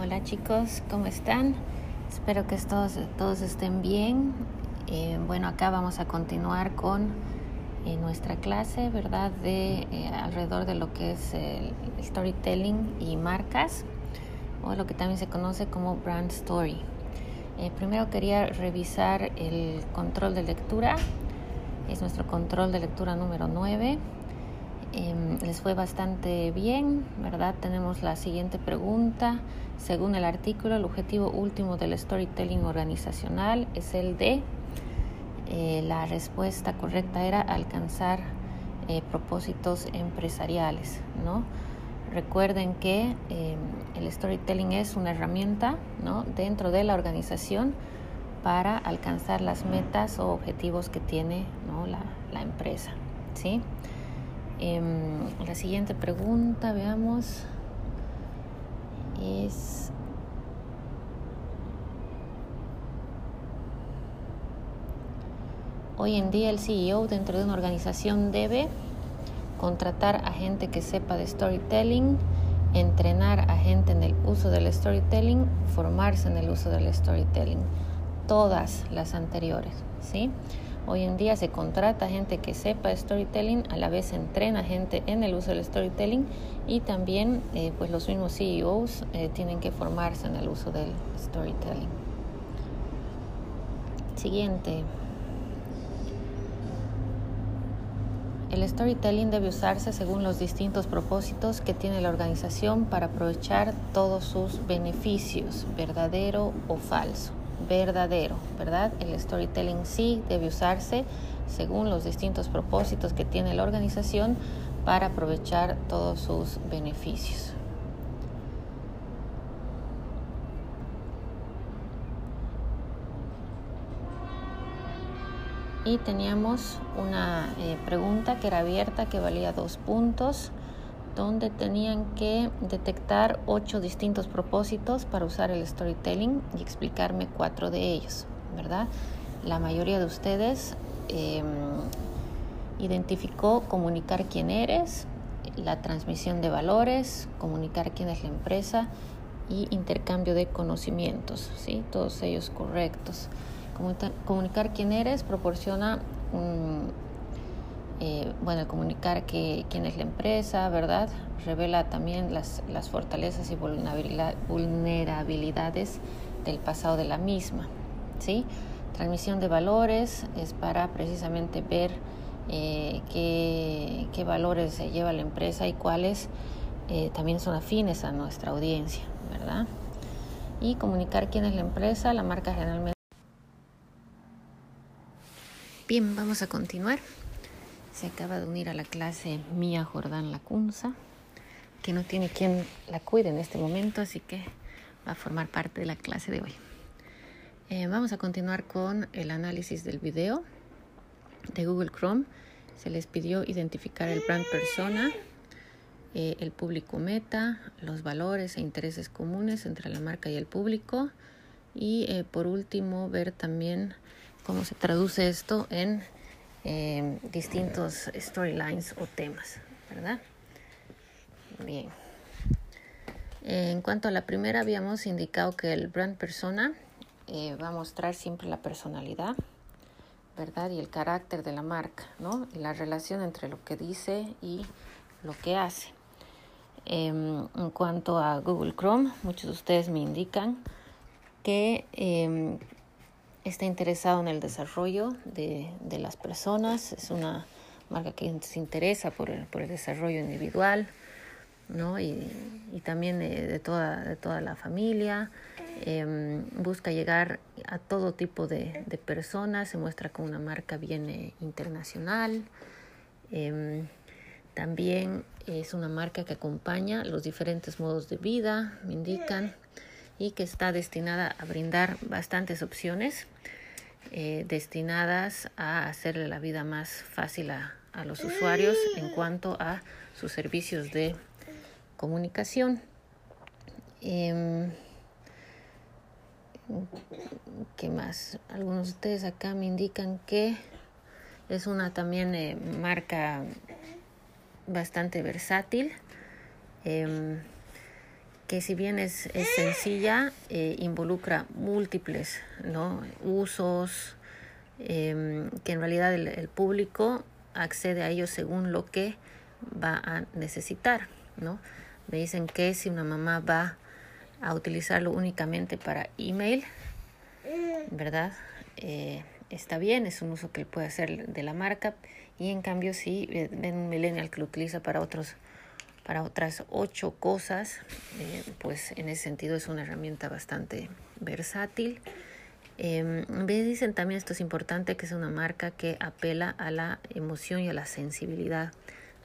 Hola chicos, ¿cómo están? Espero que todos, todos estén bien. Eh, bueno, acá vamos a continuar con eh, nuestra clase, ¿verdad? De eh, alrededor de lo que es el storytelling y marcas, o lo que también se conoce como brand story. primero quería revisar el control de lectura. Es nuestro control de lectura número 9 Em, les fue bastante bien, ¿verdad? Tenemos la siguiente pregunta. Según el artículo, el objetivo último del storytelling organizacional es el de, eh, la respuesta correcta era alcanzar eh, propósitos empresariales, ¿no? Recuerden que em, el storytelling es una herramienta, ¿no? Dentro de la organización para alcanzar las metas o objetivos que tiene la, la empresa, ¿sí? Em, la siguiente pregunta, veamos, es... Hoy en día el CEO dentro de una organización debe contratar a gente que sepa de storytelling, entrenar a gente en el uso del storytelling, formarse en el uso del storytelling. Todas las anteriores, ¿sí? Hoy en día se contrata gente que sepa storytelling, a la vez se entrena gente en el uso del storytelling y también eh, pues los mismos CEOs eh, tienen que formarse en el uso del storytelling. Siguiente. El storytelling debe usarse según los distintos propósitos que tiene la organización para aprovechar todos sus beneficios, verdadero o falso verdadero, ¿verdad? El storytelling sí debe usarse según los distintos propósitos que tiene la organización para aprovechar todos sus beneficios. Y teníamos una eh, pregunta que era abierta que valía dos puntos donde tenían que detectar ocho distintos propósitos para usar el storytelling y explicarme cuatro de ellos, ¿verdad? La mayoría de ustedes em, identificó comunicar quién eres, la transmisión de valores, comunicar quién es la empresa y intercambio de conocimientos, ¿sí? Todos ellos correctos. Comunicar quién eres proporciona un eh, bueno, comunicar que, quién es la empresa, ¿verdad? Revela también las, fortalezas y vulnerabilidades del pasado de la misma, ¿sí? Transmisión de valores es para precisamente ver eh, qué, qué, valores se lleva la empresa y cuáles eh, también son afines a nuestra audiencia, ¿verdad? Y comunicar quién es la empresa, la marca generalmente. Bien, vamos a continuar. Se acaba de unir a la clase Mía Jordán Lacunza, que no tiene quien la cuide en este momento, así que va a formar parte de la clase de hoy. Eh, vamos a continuar con el análisis del video de Google Chrome. Se les pidió identificar el brand persona, eh, el público meta, los valores e intereses comunes entre la marca y el público. Y eh, por último, ver también cómo se traduce esto en Em, distintos storylines o temas, ¿verdad? Bien. En cuanto a la primera, habíamos indicado que el brand persona eh, va a mostrar siempre la personalidad, ¿verdad? Y el carácter de la marca, ¿no? Y la relación entre lo que dice y lo que hace. Em, en cuanto a Google Chrome, muchos de ustedes me indican que em, está interesado en el desarrollo de, de las personas, es una marca que se interesa por el, por el desarrollo individual ¿no? y, y también de, toda, de toda la familia. Eh, busca llegar a todo tipo de, de, personas, se muestra como una marca bien eh, internacional. Eh, también es una marca que acompaña los diferentes modos de vida, me indican y que está destinada a brindar bastantes opciones eh, destinadas a hacerle la vida más fácil a, a los usuarios en cuanto a sus servicios de comunicación. Eh, ¿Qué más? Algunos de ustedes acá me indican que es una también eh, marca bastante versátil. Eh, que si bien es, es sencilla, eh, involucra múltiples ¿no? usos, em, que en realidad el, el, público accede a ellos según lo que va a necesitar. ¿no? Me dicen que si una mamá va a utilizarlo únicamente para email, ¿verdad? Eh, está bien, es un uso que puede hacer de la marca y en cambio si ven un millennial que lo utiliza para otros para otras ocho cosas, eh, pues en ese sentido es una herramienta bastante versátil. Eh, me dicen también esto es importante que es una marca que apela a la emoción y a la sensibilidad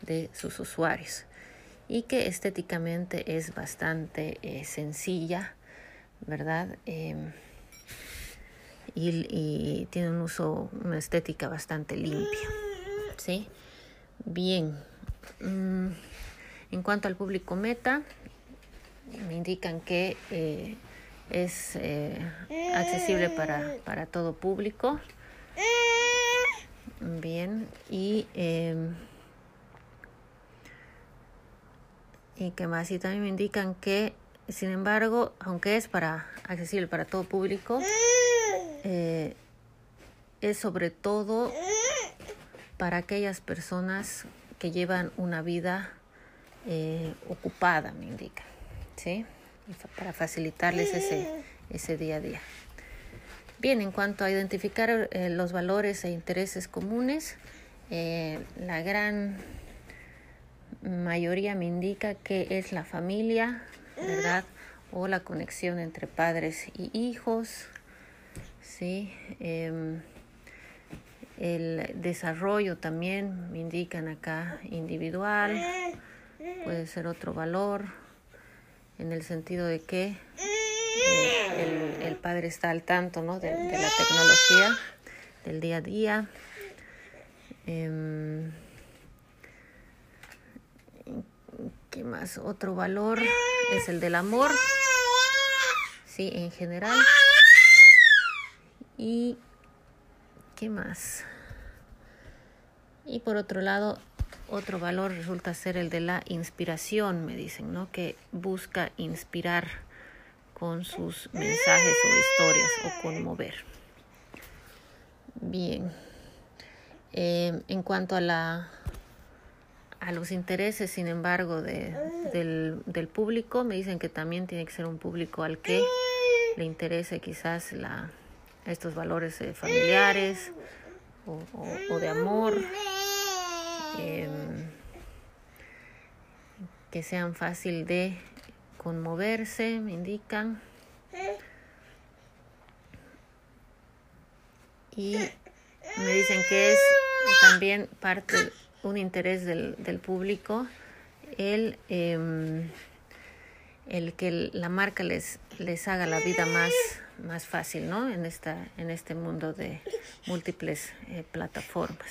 de sus usuarios y que estéticamente es bastante eh, sencilla, ¿verdad? Em, y, y, tiene un uso, una estética bastante limpia, ¿sí? Bien. Mm, en cuanto al público meta, me indican que eh, es eh, accesible para, para todo público. Bien, y eh, y que más y también me indican que sin embargo aunque es para accesible para todo público eh, es sobre todo para aquellas personas que llevan una vida eh, ocupada me indican sí para facilitarles ese ese día a día bien en cuanto a identificar eh, los valores e intereses comunes eh, la gran mayoría me indica que es la familia, ¿verdad? O la conexión entre padres y hijos, ¿sí? Eh, el desarrollo también me indican acá individual, puede ser otro valor, en el sentido de que eh, el, padre está al tanto ¿no? de, la tecnología del día a día. Eh, ¿Qué más? Otro valor es el del amor. Sí, en general. Y ¿qué más? Y por otro lado, otro valor resulta ser el de la inspiración, me dicen, ¿no? Que busca inspirar con sus mensajes o historias o conmover. Bien. Eh, en cuanto a la a los intereses, sin embargo, de, del, del, público, me dicen que también tiene que ser un público al que le interese quizás la, estos valores eh, familiares o, o, o, de amor, eh, que sean fácil de conmoverse, me indican. Y me dicen que es también parte un interés del, del público el, eh, el que la marca les, les haga la vida más, más fácil ¿no? en, esta, en este mundo de múltiples eh, plataformas.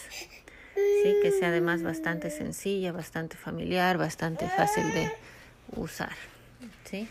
Sí, que sea además bastante sencilla, bastante familiar, bastante fácil de usar. ¿sí?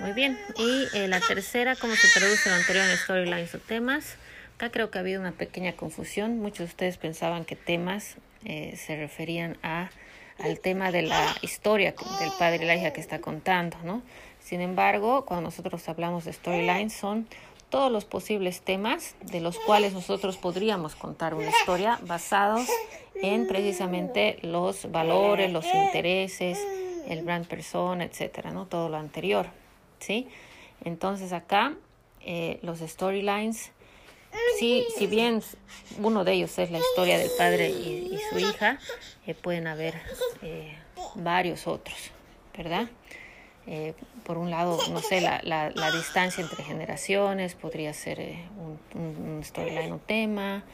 Muy bien. Y eh, la tercera, ¿cómo se traduce lo anterior en storylines o temas? Acá creo que ha habido una pequeña confusión. Muchos de ustedes pensaban que temas eh, se referían a, al tema de la historia del padre y que está contando, ¿no? Sin embargo, cuando nosotros hablamos de storylines, son todos los posibles temas de los cuales nosotros podríamos contar una historia basados en precisamente los valores, los intereses, el brand persona, etcétera, ¿no? Todo lo anterior, ¿sí? Entonces acá eh, los storylines Sí, si bien uno de ellos es la historia del padre y, su hija, eh, pueden haber eh, varios otros, ¿verdad? Eh, por un lado, no sé, la, la, la, distancia entre generaciones podría ser eh, un, storyline, un tema.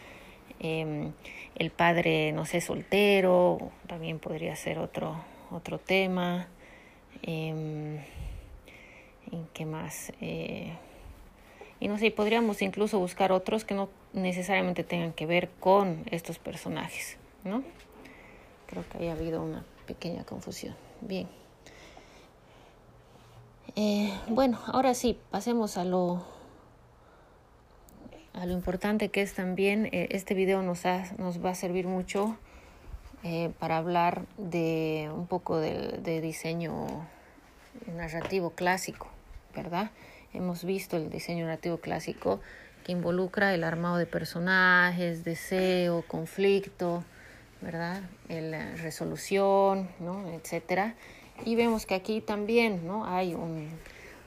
Eh, el padre, no sé, soltero, también podría ser otro, otro tema. ¿En qué más? Y no sé, podríamos incluso buscar otros que no necesariamente tengan que ver con estos personajes, ¿no? Creo que haya habido una pequeña confusión. Bien. Eh, bueno, ahora sí, pasemos a lo, a lo importante que es también, eh, este video nos, ha, nos va a servir mucho eh, para hablar de un poco de, diseño narrativo clásico, ¿verdad? Hemos visto el diseño narrativo clásico que involucra el armado de personajes, deseo, conflicto, ¿verdad? La resolución, ¿no? etcétera. Y vemos que aquí también, ¿no? Hay un,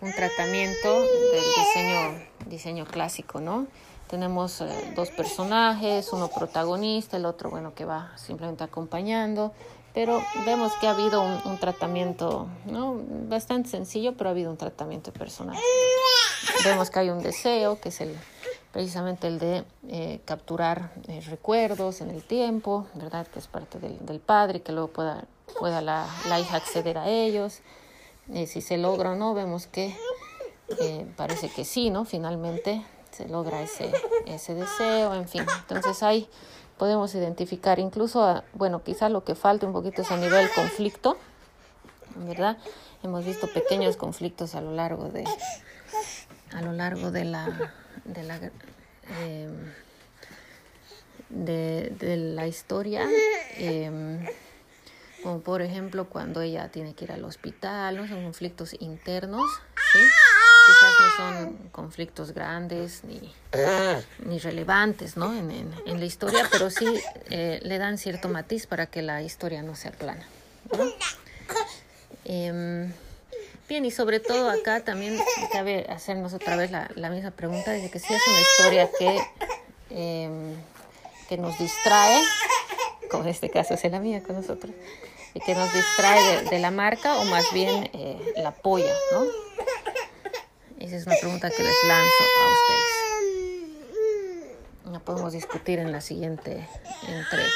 un tratamiento del diseño, diseño clásico, ¿no? Tenemos eh, dos personajes, uno protagonista, el otro, bueno, que va simplemente acompañando, pero vemos que ha habido un, tratamiento, ¿no? Bastante sencillo, pero ha habido un tratamiento personal. Vemos que hay un deseo, que es el precisamente el de eh, capturar eh, recuerdos en el tiempo, ¿verdad? Que es parte del, del padre, que luego pueda, pueda la, hija acceder a ellos. Si se logra o no, vemos que parece que sí, ¿no? Finalmente se logra ese, ese deseo, en fin. Entonces ahí podemos identificar, incluso, bueno, quizás lo que falta un poquito es a nivel conflicto, ¿verdad? Hemos visto pequeños conflictos a lo largo de, a lo largo de la de la, em, de, la historia, em, como por ejemplo cuando ella tiene que ir al hospital, ¿no? son conflictos internos, quizás no son conflictos grandes ni, ni relevantes ¿no? en, en, la historia, pero sí eh, le dan cierto matiz para que la historia no sea plana. Em, Bien, y sobre todo acá también cabe hacernos otra vez la, la misma pregunta, de que si es una historia que, em, que nos distrae, como en este caso es la mía con nosotros, que nos distrae de, la marca o más bien eh, la apoya, ¿no? Esa es una pregunta que les lanzo a ustedes. La podemos discutir en la siguiente entrega.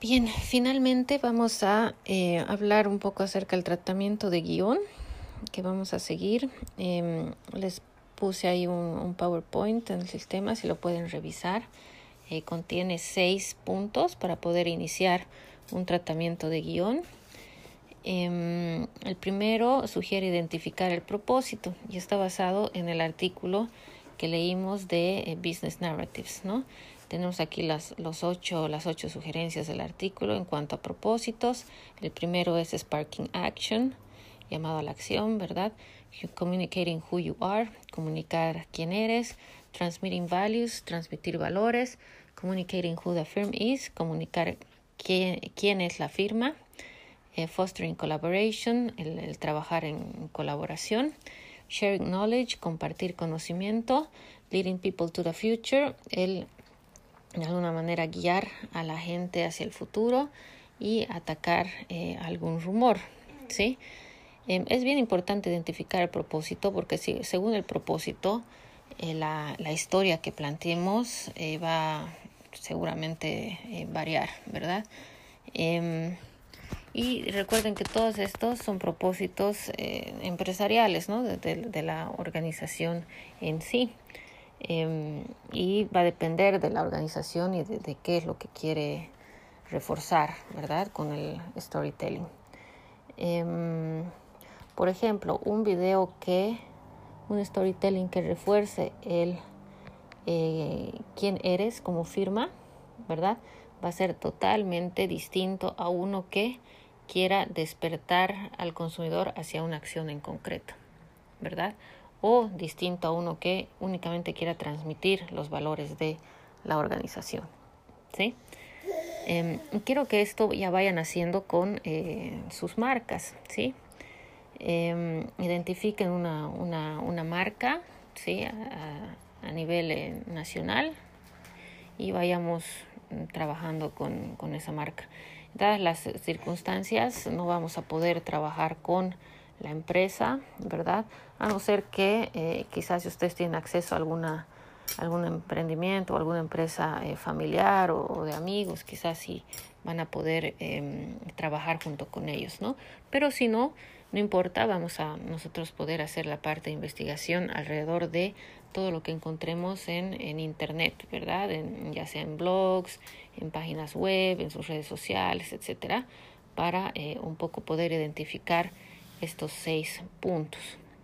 Bien, finalmente vamos a eh, hablar un poco acerca del tratamiento de guion que vamos a seguir. Em, les puse ahí un, PowerPoint en el sistema, si lo pueden revisar. Eh, contiene seis puntos para poder iniciar un tratamiento de guion. Em, el primero sugiere identificar el propósito y está basado en el artículo que leímos de eh, Business Narratives, ¿no? Tenemos aquí las, los ocho, las ocho sugerencias del artículo en cuanto a propósitos. El primero es Sparking Action, llamado a la acción, ¿verdad? Communicating who you are, comunicar quién eres. Transmitting values, transmitir valores. Communicating who the firm is, comunicar quién, quién es la firma. Eh, fostering collaboration, el, trabajar en colaboración. Sharing knowledge, compartir conocimiento. Leading people to the future, el de alguna manera guiar a la gente hacia el futuro y atacar eh, algún rumor, ¿sí? Em, es bien importante identificar el propósito porque según el propósito, eh, la, historia que planteemos eh, va seguramente variar, ¿verdad? Em, y recuerden que todos estos son propósitos empresariales, ¿no? De, de la organización en sí. Em, y va a depender de la organización y de, qué es lo que quiere reforzar, ¿verdad? Con el storytelling. Por ejemplo, un video que, un storytelling que refuerce el eh, quién eres como firma, ¿verdad? Va a ser totalmente distinto a uno que quiera despertar al consumidor hacia una acción en concreto, ¿verdad? o distinto a uno que únicamente quiera transmitir los valores de la organización. ¿sí? Em, quiero que esto ya vayan haciendo con eh, sus marcas. ¿sí? Em, identifiquen una, una, una, marca ¿sí? a, nivel eh, nacional y vayamos trabajando con, con esa marca. Dadas las circunstancias, no vamos a poder trabajar con la empresa, ¿verdad? A no ser que eh, quizás si ustedes tienen acceso a alguna algún emprendimiento alguna empresa eh, familiar o, de amigos, quizás sí van a poder em, trabajar junto con ellos, ¿no? Pero si no, no importa, vamos a nosotros poder hacer la parte de investigación alrededor de todo lo que encontremos en, en Internet, ¿verdad? En, ya sea en blogs, en páginas web, en sus redes sociales, etcétera, para eh, un poco poder identificar estos seis puntos.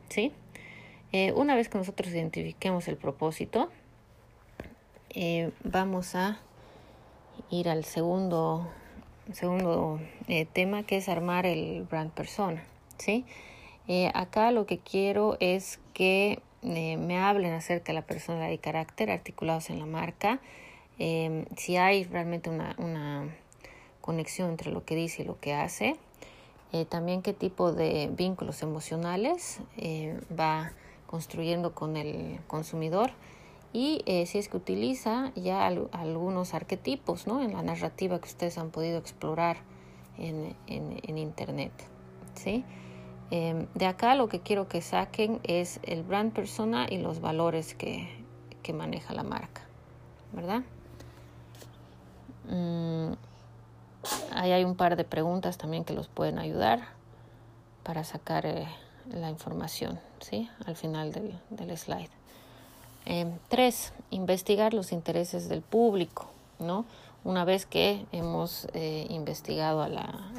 ¿sí? Eh, una vez que nosotros identifiquemos el propósito, eh, vamos a ir al segundo, segundo tema que es armar el brand persona. ¿Sí? Eh, acá lo que quiero es que eh, me hablen acerca de la persona y carácter articulados en la marca. si hay realmente una, una, conexión entre lo que dice y lo que hace. también qué tipo de vínculos emocionales va construyendo con el consumidor y eh, si es que utiliza ya algunos arquetipos ¿no? en la narrativa que ustedes han podido explorar en, en, internet. ¿sí? Em, de acá lo que quiero que saquen es el brand persona y los valores que, que maneja la marca, ¿verdad? Mm, ahí hay un par de preguntas también que los pueden ayudar para sacar eh, la información, ¿sí? Al final del, del slide. Em, tres, investigar los intereses del público, ¿no? Una vez que hemos eh, investigado a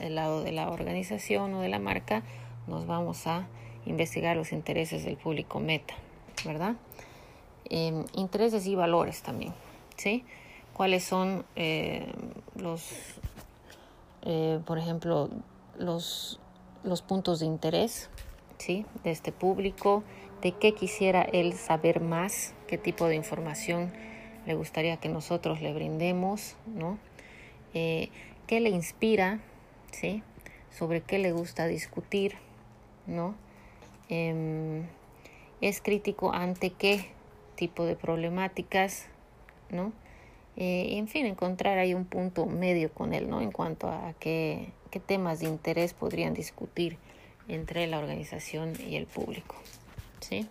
el lado de la organización o de la marca, nos vamos a investigar los intereses del público meta, ¿verdad? Em, intereses y valores también, ¿sí? ¿Cuáles son eh, los, eh, por ejemplo, los, los puntos de interés, ¿sí? De este público, de qué quisiera él saber más, qué tipo de información le gustaría que nosotros le brindemos, ¿no? Eh, ¿Qué le inspira, ¿sí? Sobre qué le gusta discutir, ¿no? Em, es crítico ante qué tipo de problemáticas, ¿no? Eh, en fin, encontrar ahí un punto medio con él, ¿no? En cuanto a qué, qué temas de interés podrían discutir entre la organización y el público. ¿sí?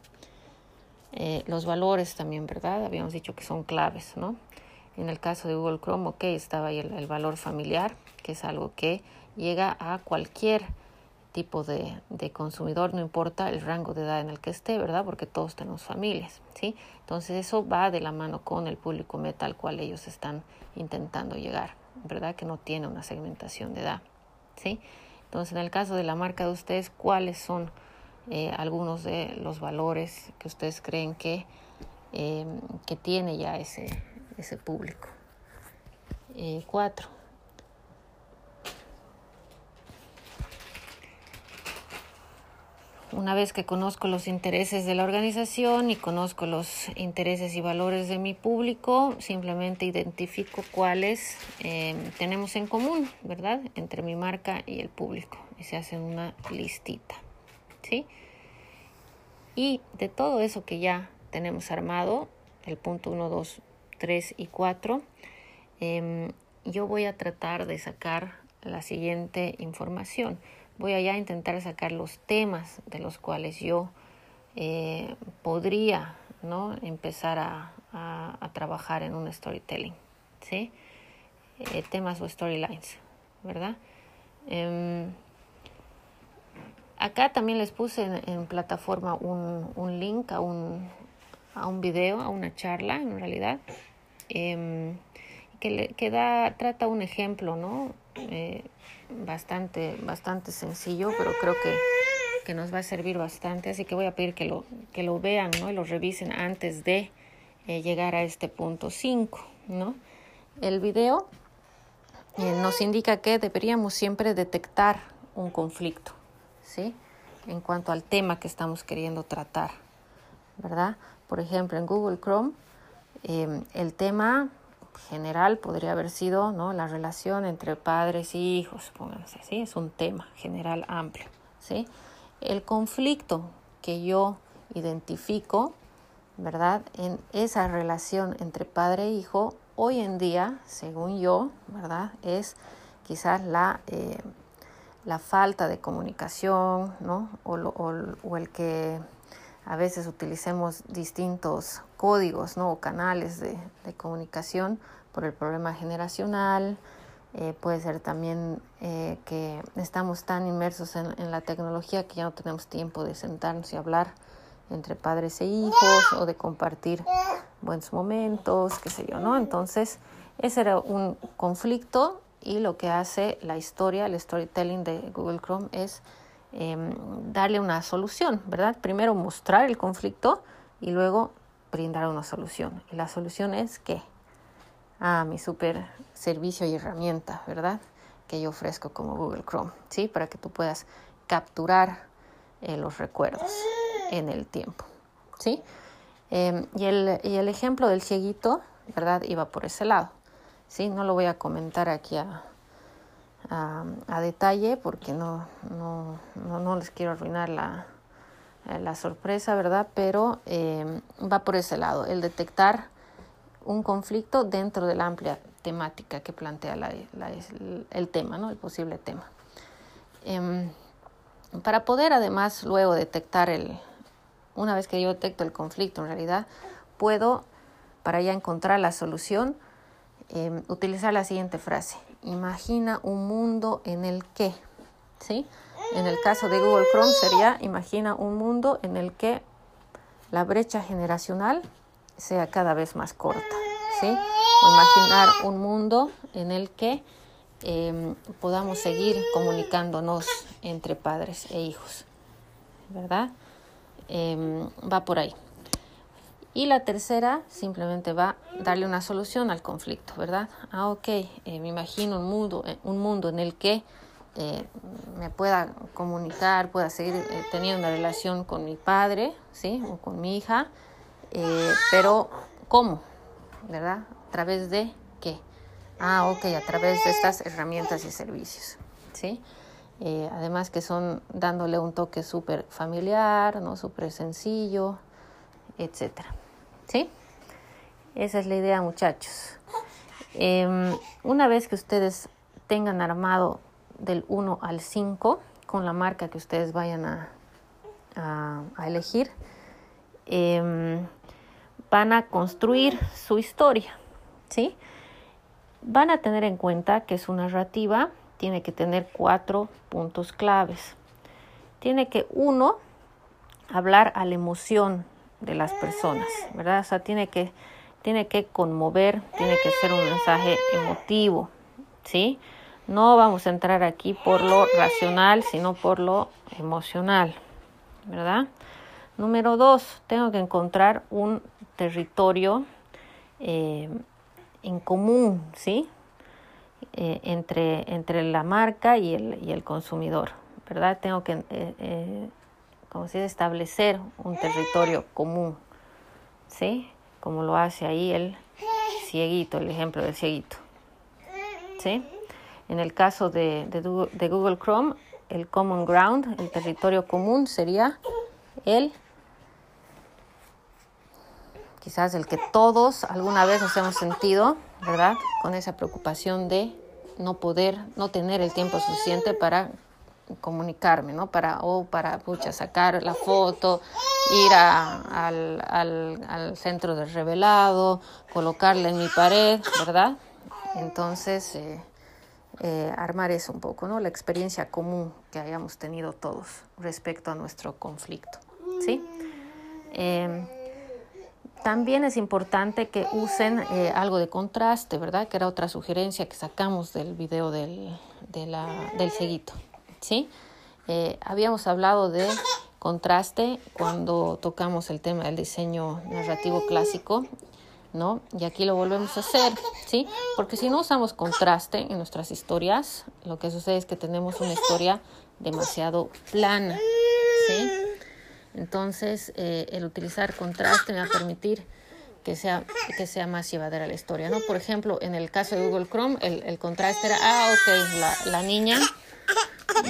Eh, los valores también, ¿verdad? Habíamos dicho que son claves, ¿no? En el caso de Google Chrome, ok, estaba ahí el, valor familiar, que es algo que llega a cualquier tipo de, de, consumidor, no importa el rango de edad en el que esté, ¿verdad? Porque todos tenemos familias, ¿sí? Entonces eso va de la mano con el público meta al cual ellos están intentando llegar, ¿verdad? Que no tiene una segmentación de edad, ¿sí? Entonces en el caso de la marca de ustedes, ¿cuáles son eh, algunos de los valores que ustedes creen que, eh, que tiene ya ese, ese público. Eh, cuatro. Una vez que conozco los intereses de la organización y conozco los intereses y valores de mi público, simplemente identifico cuáles tenemos en común, ¿verdad? Entre mi marca y el público. Y se hace una listita. ¿sí? Y de todo eso que ya tenemos armado, el punto 1, 2, 3 y 4, em, yo voy a tratar de sacar la siguiente información. Voy a ya intentar sacar los temas de los cuales yo eh, podría ¿no? empezar a, trabajar en un storytelling. ¿sí? Eh, temas o storylines, ¿verdad? Em, Acá también les puse en, plataforma un, un, link a un, a un video, a una charla en realidad, eh, que, le, que da, trata un ejemplo, ¿no? Eh, bastante, bastante sencillo, pero creo que, que, nos va a servir bastante, así que voy a pedir que lo, que lo vean, ¿no? Y lo revisen antes de eh, llegar a este punto 5, ¿no? El video eh, nos indica que deberíamos siempre detectar un conflicto. ¿sí? En cuanto al tema que estamos queriendo tratar, ¿verdad? Por ejemplo, en Google Chrome, el tema general podría haber sido, ¿no? La relación entre padres y hijos, pónganse así, es un tema general amplio, ¿sí? El conflicto que yo identifico, ¿verdad? En esa relación entre padre e hijo, hoy en día, según yo, ¿verdad? Es quizás la eh, la falta de comunicación, ¿no? O, o, el que a veces utilicemos distintos códigos, ¿no? O canales de, comunicación por el problema generacional. Eh, puede ser también eh, que estamos tan inmersos en, en, la tecnología que ya no tenemos tiempo de sentarnos y hablar entre padres e hijos o de compartir buenos momentos, qué sé yo, ¿no? Entonces, ese era un conflicto y lo que hace la historia, el storytelling de Google Chrome es em, darle una solución, ¿verdad? Primero mostrar el conflicto y luego brindar una solución. Y la solución es que, ah, mi súper servicio y herramienta, ¿verdad? Que yo ofrezco como Google Chrome, ¿sí? Para que tú puedas capturar eh, los recuerdos en el tiempo, ¿sí? Em, y, el, y el ejemplo del cieguito, ¿verdad? Iba por ese lado, ¿sí? No lo voy a comentar aquí a, a, detalle porque no, no, no, les quiero arruinar la, la sorpresa, ¿verdad? Pero em, va por ese lado, el detectar un conflicto dentro de la amplia temática que plantea el tema, ¿no? el posible tema. Em, para poder además luego detectar el, una vez que yo detecto el conflicto en realidad, puedo, para ya encontrar la solución, em, utilizar la siguiente frase. Imagina un mundo en el que, ¿sí? En el caso de Google Chrome sería, imagina un mundo en el que la brecha generacional sea cada vez más corta, ¿sí? O imaginar un mundo en el que em, podamos seguir comunicándonos entre padres e hijos, ¿verdad? Em, va por ahí. Y la tercera simplemente va a darle una solución al conflicto, ¿verdad? Ah, ok, eh, me imagino un mundo, eh, un mundo en el que eh, me pueda comunicar, pueda seguir teniendo una relación con mi padre, ¿sí? O con mi hija, pero ¿cómo? ¿Verdad? ¿A través de qué? Ah, ok, a través de estas herramientas y servicios, ¿sí? además que son dándole un toque súper familiar, ¿no? Súper sencillo, etcétera. ¿Sí? Esa es la idea, muchachos. Em, una vez que ustedes tengan armado del 1 al 5 con la marca que ustedes vayan a, a, elegir, em, van a construir su historia. ¿sí? Van a tener en cuenta que su narrativa tiene que tener cuatro puntos claves. Tiene que, uno, hablar a la emoción de las personas, ¿verdad? O sea, tiene que, tiene que conmover, tiene que ser un mensaje emotivo, ¿sí? No vamos a entrar aquí por lo racional, sino por lo emocional, ¿verdad? Número dos, tengo que encontrar un territorio eh, en común, ¿sí? Eh, entre, entre la marca y el, y el consumidor, ¿verdad? Tengo que eh, como si establecer un territorio común, ¿sí? Como lo hace ahí el cieguito, el ejemplo del cieguito, ¿sí? En el caso de, de, Google Chrome, el common ground, el territorio común sería el quizás el que todos alguna vez nos hemos sentido, ¿verdad? Con esa preocupación de no poder, no tener el tiempo suficiente para comunicarme, ¿no? Para, o para, pucha, sacar la foto, ir al, al, centro de revelado, colocarla en mi pared, ¿verdad? Entonces, eh, eh, armar eso un poco, ¿no? La experiencia común que hayamos tenido todos respecto a nuestro conflicto, ¿sí? Em, también es importante que usen eh, algo de contraste, ¿verdad? Que era otra sugerencia que sacamos del video del, de la, del ceguito. ¿Sí? Eh, habíamos hablado de contraste cuando tocamos el tema del diseño narrativo clásico, ¿no? Y aquí lo volvemos a hacer, ¿sí? Porque si no usamos contraste en nuestras historias, lo que sucede es que tenemos una historia demasiado plana, ¿sí? Entonces, eh, el utilizar contraste me va a permitir que sea, que sea más llevadera la historia, ¿no? Por ejemplo, en el caso de Google Chrome, el, contraste era, ah, ok, la, la niña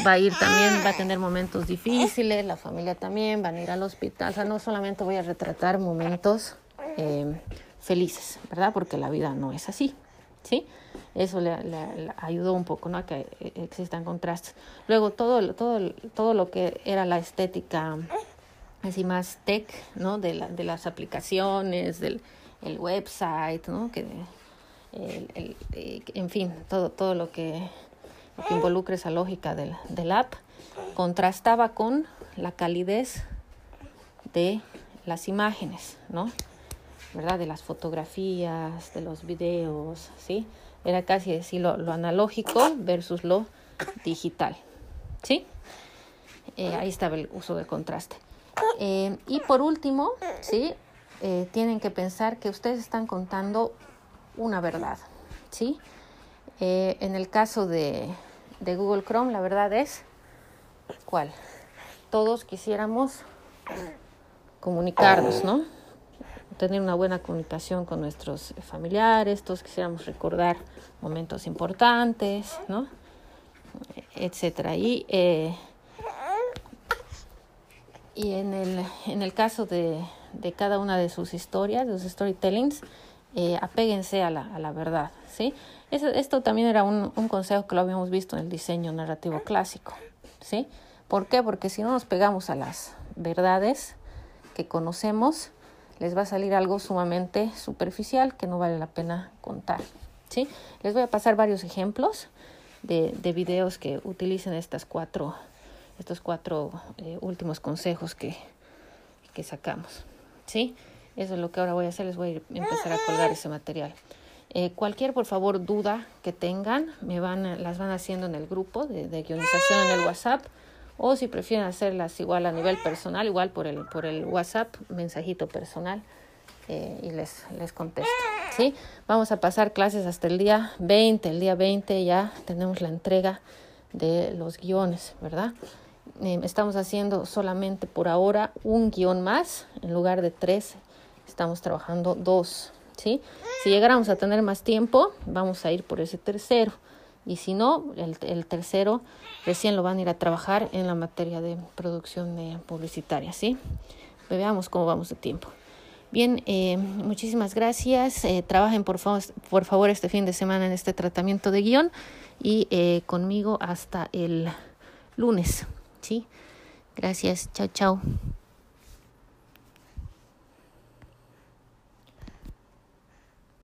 va a ir también, va a tener momentos difíciles, la familia también, van a ir al hospital. O sea, no solamente voy a retratar momentos eh, felices, ¿verdad? Porque la vida no es así, ¿sí? Eso le, ayudó un poco, ¿no? A que existan contrastes. Luego, todo, todo, todo lo que era la estética así más tech, ¿no? De, la, de las aplicaciones, del el website, ¿no? Que, el, eh, en fin, todo, todo lo que que involucre esa lógica del, del app, contrastaba con la calidez de las imágenes, ¿no? ¿Verdad? De las fotografías, de los videos, ¿sí? Era casi decir lo, analógico versus lo digital, ¿sí? Eh, ahí estaba el uso del contraste. Eh, y por último, ¿sí? Eh, tienen que pensar que ustedes están contando una verdad, ¿sí? Eh, en el caso de, de Google Chrome, la verdad es, ¿cuál? Todos quisiéramos comunicarnos, ¿no? Tener una buena comunicación con nuestros familiares, todos quisiéramos recordar momentos importantes, ¿no? Etcétera. Y, eh, y en, el, en el caso de, de cada una de sus historias, de sus storytellings, eh, apéguense a la, a la verdad, ¿sí? Esto también era un, un consejo que lo habíamos visto en el diseño narrativo clásico, ¿sí? ¿Por qué? Porque si no nos pegamos a las verdades, que conocemos, les va a salir algo sumamente superficial que no vale la pena contar. ¿sí? Les voy a pasar varios ejemplos de, de videos que utilicen estas cuatro, estos cuatro eh, últimos consejos que, que sacamos. ¿sí? Eso es lo que ahora voy a hacer, les voy a empezar a colgar ese material. Eh, cualquier, por favor, duda que tengan, me van, las van haciendo en el grupo de, guionización en el WhatsApp o si prefieren hacerlas igual a nivel personal, igual por el, por el WhatsApp, mensajito personal eh, y les, les contesto. ¿sí? Vamos a pasar clases hasta el día 20, el día 20 ya tenemos la entrega de los guiones, ¿verdad? Eh, estamos haciendo solamente por ahora un guion más, en lugar de tres, estamos trabajando dos, ¿sí? Si llegáramos a tener más tiempo, vamos a ir por ese tercero. Y si no, el, el, tercero recién lo van a ir a trabajar en la materia de producción publicitaria, ¿sí? Veamos cómo vamos de tiempo. Bien, eh, muchísimas gracias. Eh, trabajen por, fa por favor este fin de semana en este tratamiento de guion y eh, conmigo hasta el lunes, ¿sí? Gracias, chao, chao.